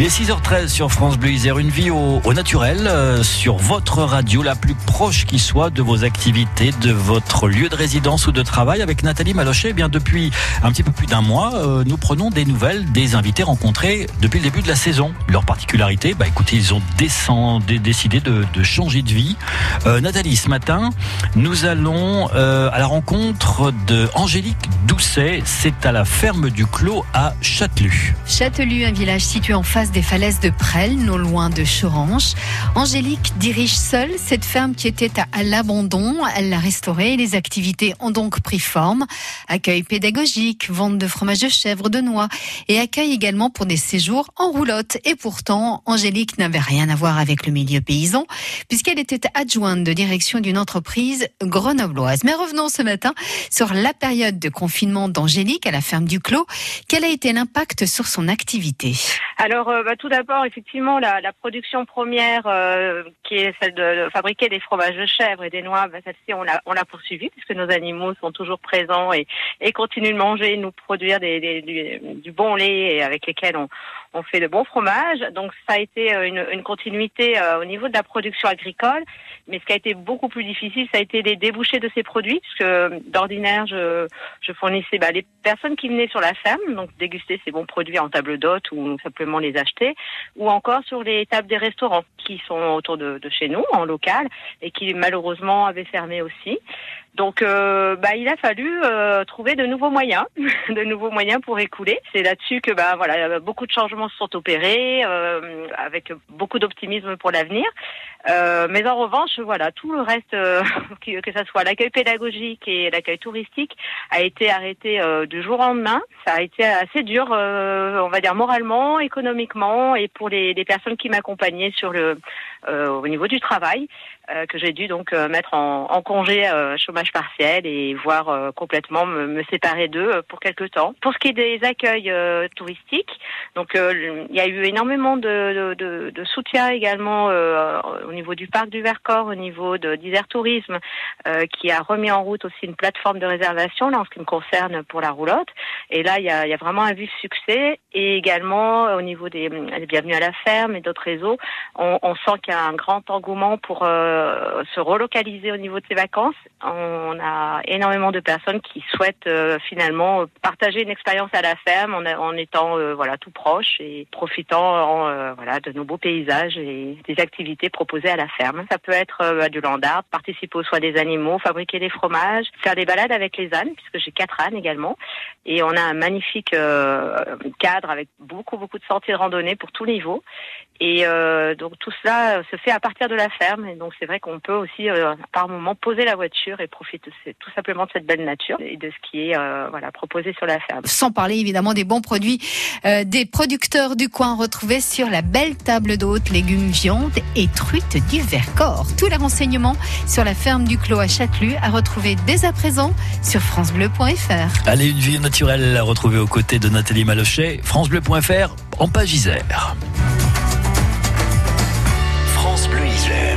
Il est 6h13 sur France Bleu Isère, une vie au, naturel euh, sur votre radio la plus proche qui soit de vos activités, de votre lieu de résidence ou de travail. Avec Nathalie Malochet, eh bien depuis un petit peu plus d'un mois, euh, nous prenons des nouvelles des invités rencontrés depuis le début de la saison. Leur particularité, bah écoutez, ils ont décidé de, changer de vie. Euh, Nathalie, ce matin, nous allons à la rencontre de Angélique Doucet. C'est à la ferme du Clos à Châtelus. Châtelus, un village situé en face des falaises de Presles, non loin de Chorange. Angélique dirige seule cette ferme qui était à l'abandon. Elle l'a restaurée et les activités ont donc pris forme. Accueil pédagogique, vente de fromage de chèvre, de noix et accueil également pour des séjours en roulotte. Et pourtant, Angélique n'avait rien à voir avec le milieu paysan puisqu'elle était adjointe de direction d'une entreprise grenobloise. Mais revenons ce matin sur la période de confinement d'Angélique à la ferme du Clos. Quel a été l'impact sur son activité? Alors, euh, bah, tout d'abord, effectivement, la, la, production première, euh, qui est celle de, fabriquer des fromages de chèvre et des noix, bah, celle-ci, on l'a, on l'a poursuivie puisque nos animaux sont toujours présents et, et continuent de manger, nous produire des, des, du, bon lait et avec lesquels on, on fait de bons fromages. Donc, ça a été euh, une, une continuité au niveau de la production agricole. Mais ce qui a été beaucoup plus difficile, ça a été les débouchés de ces produits, puisque d'ordinaire, je, je fournissais bah, les personnes qui venaient sur la ferme, donc déguster ces bons produits en table d'hôte ou simplement les acheter, ou encore sur les tables des restaurants qui sont autour de, chez nous, en local, et qui malheureusement avaient fermé aussi. Donc, euh, bah, il a fallu euh, trouver de nouveaux moyens, de nouveaux moyens pour écouler. C'est là-dessus que, bah, voilà, beaucoup de changements se sont opérés, euh, avec beaucoup d'optimisme pour l'avenir. Mais en revanche, voilà, tout le reste, que, que ce soit l'accueil pédagogique et l'accueil touristique, a été arrêté du jour au lendemain. Ça a été assez dur, on va dire moralement, économiquement, et pour les, les personnes qui m'accompagnaient sur le, au niveau du travail. Euh, que j'ai dû donc euh, mettre en, en congé euh, chômage partiel et voir complètement me, me séparer d'eux pour quelque temps. Pour ce qui est des accueils touristiques, donc il y a eu énormément de, de, de soutien également au niveau du parc du Vercors, au niveau de d'Isère Tourisme, qui a remis en route aussi une plateforme de réservation là en ce qui me concerne pour la roulotte. Et là, il y a, y a, vraiment un vif succès. Et également au niveau des, des Bienvenue à la ferme et d'autres réseaux, on, on sent qu'il y a un grand engouement pour euh, se relocaliser au niveau de ses vacances. On a énormément de personnes qui souhaitent euh, finalement partager une expérience à la ferme en, étant euh, voilà tout proche et profitant voilà de nos beaux paysages et des activités proposées à la ferme. Ça peut être bah, du land art, participer aux soins des animaux, fabriquer des fromages, faire des balades avec les ânes puisque j'ai quatre ânes également et on a un magnifique cadre avec beaucoup beaucoup de sorties de randonnée pour tout niveau et donc tout cela se fait à partir de la ferme et donc c'est vrai qu'on peut aussi euh, par moment poser la voiture et profiter tout simplement de cette belle nature et de ce qui est euh, voilà proposé sur la ferme. Sans parler évidemment des bons produits euh, des producteurs du coin retrouvés sur la belle table d'hôtes, légumes, viande et truites du Vercors. Tous les renseignements sur la ferme du Clos à Châtelus à retrouver dès à présent sur francebleu.fr. Allez, une vie naturelle à retrouver aux côtés de Nathalie Malochet, francebleu.fr en page Isère. Bleu